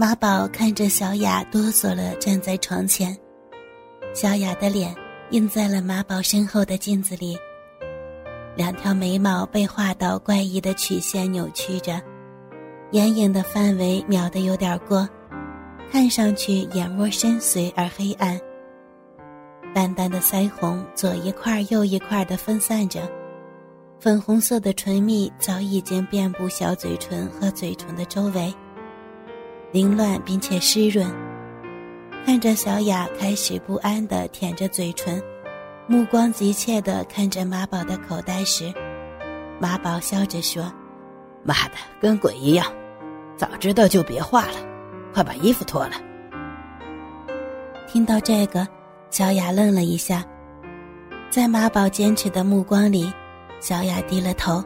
马宝看着小雅哆嗦了，站在床前。小雅的脸映在了马宝身后的镜子里，两条眉毛被画到怪异的曲线扭曲着，眼影的范围描得有点过，看上去眼窝深邃而黑暗。淡淡的腮红左一块右一块的分散着，粉红色的唇蜜早已经遍布小嘴唇和嘴唇的周围。凌乱并且湿润，看着小雅开始不安地舔着嘴唇，目光急切地看着马宝的口袋时，马宝笑着说：“妈的，跟鬼一样！早知道就别画了，快把衣服脱了。”听到这个，小雅愣了一下，在马宝坚持的目光里，小雅低了头，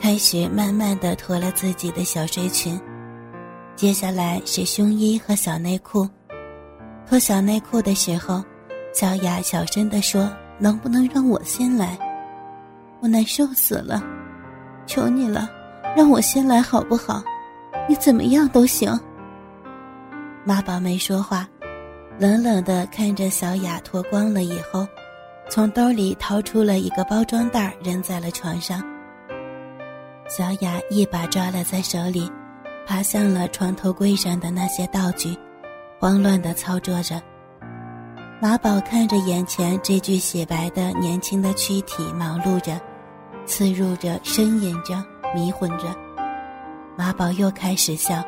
开始慢慢地脱了自己的小睡裙。接下来是胸衣和小内裤。脱小内裤的时候，小雅小声地说：“能不能让我先来？我难受死了，求你了，让我先来好不好？你怎么样都行。”妈宝没说话，冷冷地看着小雅脱光了以后，从兜里掏出了一个包装袋，扔在了床上。小雅一把抓了在手里。爬向了床头柜上的那些道具，慌乱地操作着。马宝看着眼前这具雪白的年轻的躯体，忙碌着，刺入着，呻吟着，迷混着。马宝又开始笑，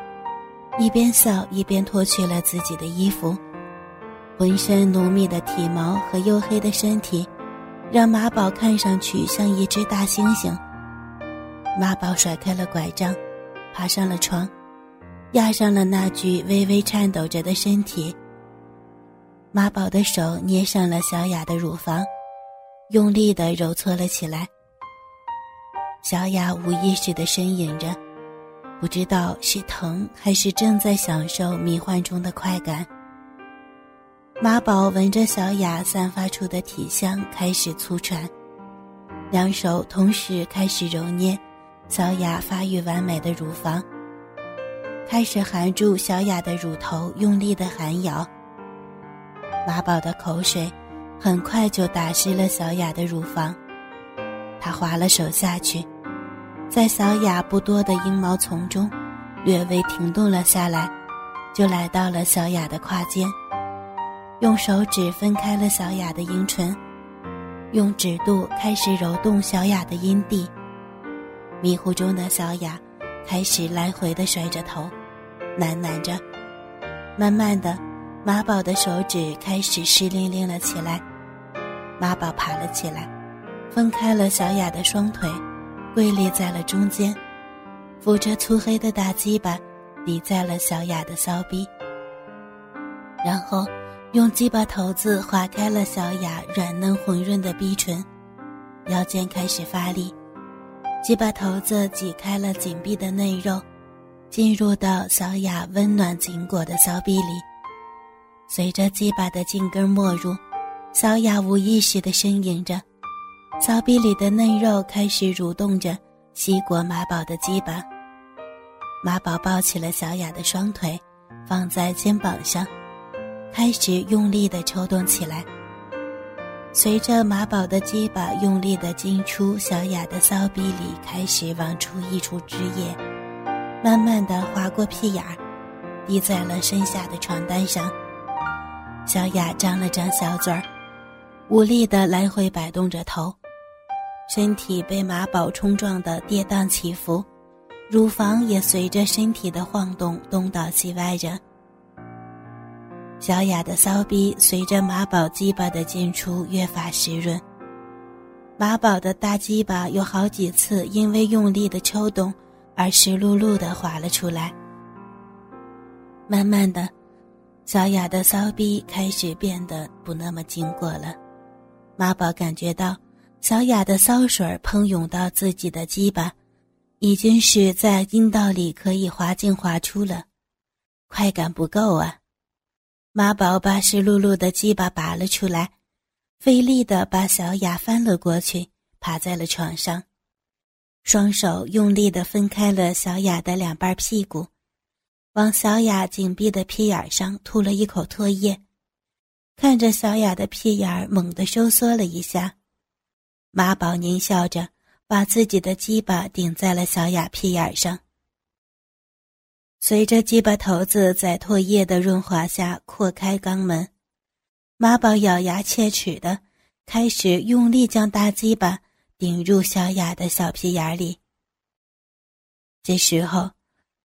一边笑一边脱去了自己的衣服，浑身浓密的体毛和黝黑的身体，让马宝看上去像一只大猩猩。马宝甩开了拐杖。爬上了床，压上了那具微微颤抖着的身体。马宝的手捏上了小雅的乳房，用力地揉搓了起来。小雅无意识地呻吟着，不知道是疼还是正在享受迷幻中的快感。马宝闻着小雅散发出的体香，开始粗喘，两手同时开始揉捏。小雅发育完美的乳房，开始含住小雅的乳头，用力的含咬。马宝的口水很快就打湿了小雅的乳房，他滑了手下去，在小雅不多的阴毛丛中，略微停顿了下来，就来到了小雅的胯间，用手指分开了小雅的阴唇，用指肚开始揉动小雅的阴蒂。迷糊中的小雅开始来回的甩着头，喃喃着。慢慢的，马宝的手指开始湿淋淋了起来。马宝爬了起来，分开了小雅的双腿，跪立在了中间，扶着粗黑的大鸡巴抵在了小雅的骚逼，然后用鸡巴头子划开了小雅软嫩红润的逼唇，腰间开始发力。鸡巴头子挤开了紧闭的内肉，进入到小雅温暖紧裹的骚逼里。随着鸡巴的进根没入，小雅无意识地呻吟着，骚逼里的内肉开始蠕动着，吸过马宝的鸡巴。马宝抱起了小雅的双腿，放在肩膀上，开始用力地抽动起来。随着马宝的鸡巴用力的进出小雅的骚逼里，开始往出溢出汁液，慢慢的划过屁眼儿，滴在了身下的床单上。小雅张了张小嘴儿，无力的来回摆动着头，身体被马宝冲撞的跌宕起伏，乳房也随着身体的晃动东倒西歪着。小雅的骚逼随着马宝鸡巴的进出越发湿润，马宝的大鸡巴有好几次因为用力的抽动而湿漉漉的滑了出来。慢慢的，小雅的骚逼开始变得不那么经过了，马宝感觉到小雅的骚水喷涌到自己的鸡巴，已经是在阴道里可以滑进滑出了，快感不够啊。马宝把湿漉漉的鸡巴拔了出来，费力的把小雅翻了过去，趴在了床上，双手用力的分开了小雅的两半屁股，往小雅紧闭的屁眼上吐了一口唾液，看着小雅的屁眼猛地收缩了一下，马宝狞笑着把自己的鸡巴顶在了小雅屁眼上。随着鸡巴头子在唾液的润滑下扩开肛门，马宝咬牙切齿的开始用力将大鸡巴顶入小雅的小屁眼里。这时候。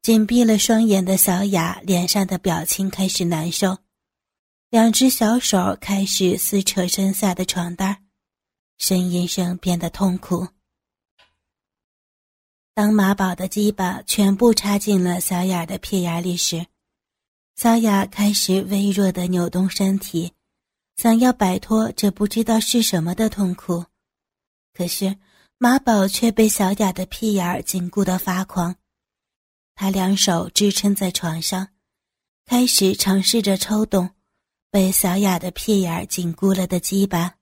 紧闭了双眼的小雅脸上的表情开始难受，两只小手开始撕扯身下的床单，呻吟声变得痛苦。当马宝的鸡巴全部插进了小雅的屁眼里时，小雅开始微弱的扭动身体，想要摆脱这不知道是什么的痛苦，可是马宝却被小雅的屁眼紧箍的发狂。他两手支撑在床上，开始尝试着抽动被小雅的屁眼紧箍了的鸡巴。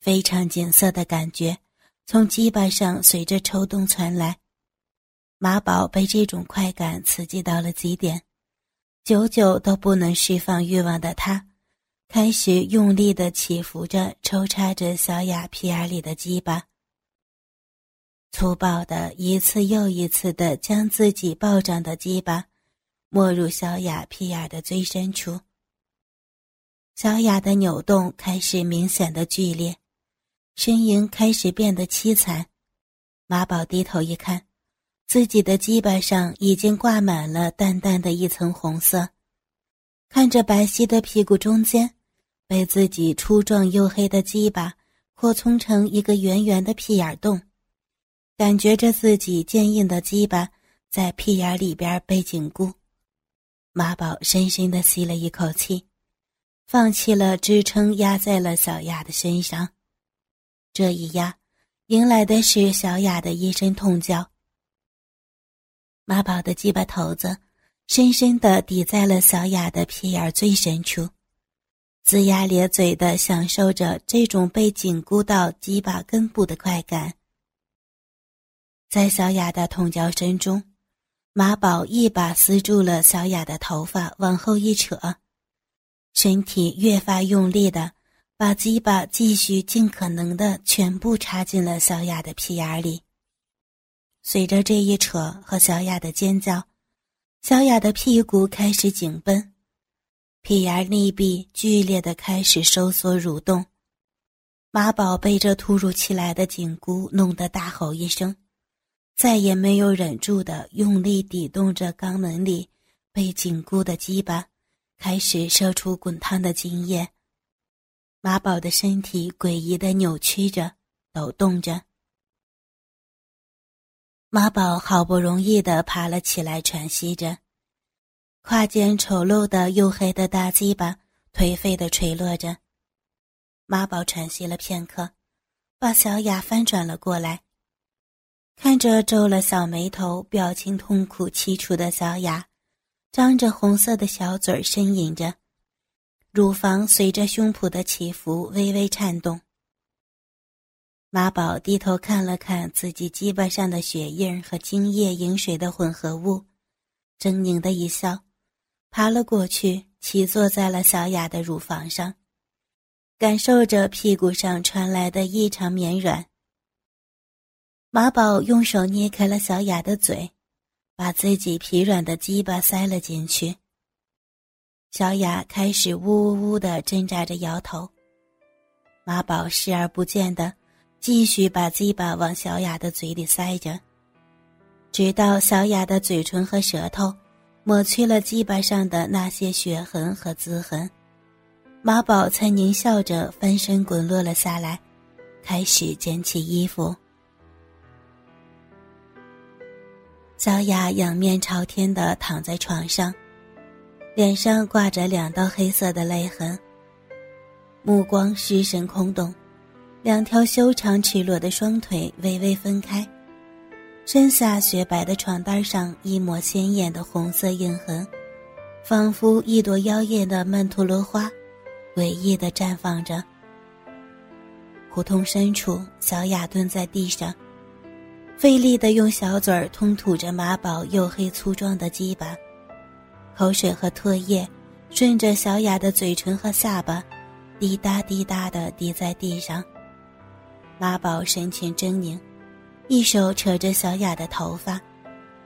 非常紧涩的感觉从鸡巴上随着抽动传来，马宝被这种快感刺激到了极点，久久都不能释放欲望的他，开始用力的起伏着抽插着小雅屁眼里的鸡巴。粗暴的一次又一次的将自己暴涨的鸡巴没入小雅屁眼的最深处。小雅的扭动开始明显的剧烈，身影开始变得凄惨。马宝低头一看，自己的鸡巴上已经挂满了淡淡的一层红色，看着白皙的屁股中间，被自己粗壮黝黑的鸡巴扩充成一个圆圆的屁眼洞。感觉着自己坚硬的鸡巴在屁眼里边被紧箍，马宝深深的吸了一口气，放弃了支撑，压在了小亚的身上。这一压，迎来的是小雅的一声痛叫。马宝的鸡巴头子深深的抵在了小雅的屁眼最深处，龇牙咧嘴的享受着这种被紧箍到鸡巴根部的快感。在小雅的痛叫声中，马宝一把撕住了小雅的头发，往后一扯，身体越发用力的把鸡巴继续尽可能的全部插进了小雅的屁眼里。随着这一扯和小雅的尖叫，小雅的屁股开始紧绷，屁眼内壁剧烈的开始收缩蠕动。马宝被这突如其来的紧箍弄得大吼一声。再也没有忍住的用力抵动着肛门里被紧箍的鸡巴，开始射出滚烫的精液。马宝的身体诡异的扭曲着，抖动着。马宝好不容易的爬了起来，喘息着，胯间丑陋的黝黑的大鸡巴颓废的垂落着。马宝喘息了片刻，把小雅翻转了过来。看着皱了小眉头、表情痛苦凄楚的小雅，张着红色的小嘴呻吟着，乳房随着胸脯的起伏微微颤动。马宝低头看了看自己鸡巴上的血印和精液饮水的混合物，狰狞的一笑，爬了过去，骑坐在了小雅的乳房上，感受着屁股上传来的异常绵软。马宝用手捏开了小雅的嘴，把自己疲软的鸡巴塞了进去。小雅开始呜呜呜的挣扎着摇头。马宝视而不见的继续把鸡巴往小雅的嘴里塞着，直到小雅的嘴唇和舌头抹去了鸡巴上的那些血痕和滋痕，马宝才狞笑着翻身滚落了下来，开始捡起衣服。小雅仰面朝天的躺在床上，脸上挂着两道黑色的泪痕。目光失神空洞，两条修长赤裸的双腿微微分开，身下雪白的床单上一抹鲜艳的红色印痕，仿佛一朵妖艳的曼陀罗花，诡异的绽放着。胡同深处，小雅蹲在地上。费力的用小嘴儿吞吐着马宝黝黑粗壮的鸡巴。口水和唾液顺着小雅的嘴唇和下巴，滴答滴答的滴在地上。马宝神情狰狞，一手扯着小雅的头发，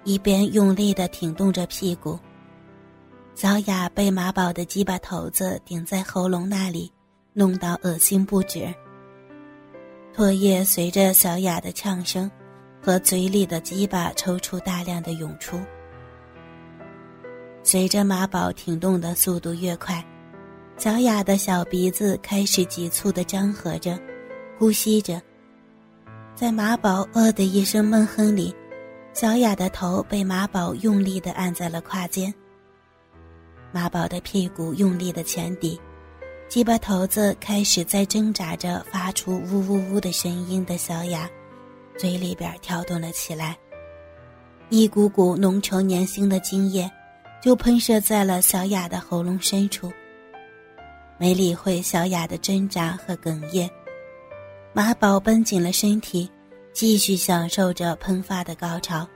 一边用力的挺动着屁股。小雅被马宝的鸡巴头子顶在喉咙那里，弄到恶心不止。唾液随着小雅的呛声和嘴里的鸡巴抽出大量的涌出。随着马宝挺动的速度越快，小雅的小鼻子开始急促的张合着，呼吸着。在马宝“呃”的一声闷哼里，小雅的头被马宝用力的按在了胯间。马宝的屁股用力的前抵，鸡巴头子开始在挣扎着发出呜呜呜的声音的小雅，嘴里边跳动了起来，一股股浓稠粘腥的精液就喷射在了小雅的喉咙深处。没理会小雅的挣扎和哽咽，马宝绷紧了身体，继续享受着喷发的高潮。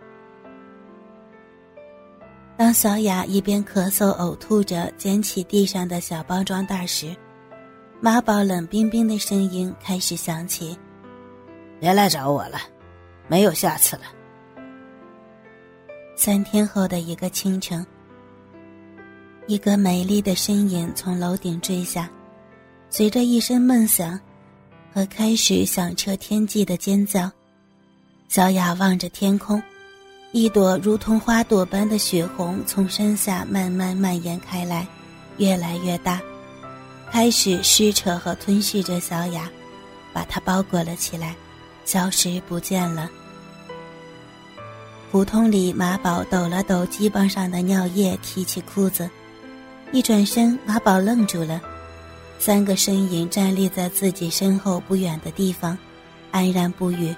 当小雅一边咳嗽呕吐着捡起地上的小包装袋时，马宝冷冰冰的声音开始响起：“别来找我了，没有下次了。”三天后的一个清晨，一个美丽的身影从楼顶坠下，随着一声闷响和开始响彻天际的尖叫，小雅望着天空。一朵如同花朵般的血红从山下慢慢蔓延开来，越来越大，开始撕扯和吞噬着小雅，把她包裹了起来，消失不见了。胡同里，马宝抖了抖鸡巴上的尿液，提起裤子，一转身，马宝愣住了，三个身影站立在自己身后不远的地方，安然不语。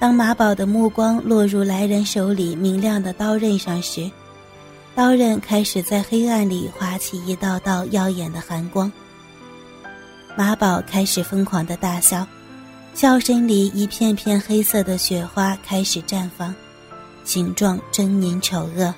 当马宝的目光落入来人手里明亮的刀刃上时，刀刃开始在黑暗里划起一道道耀眼的寒光。马宝开始疯狂的大笑，笑声里一片片黑色的雪花开始绽放，形状狰狞丑恶。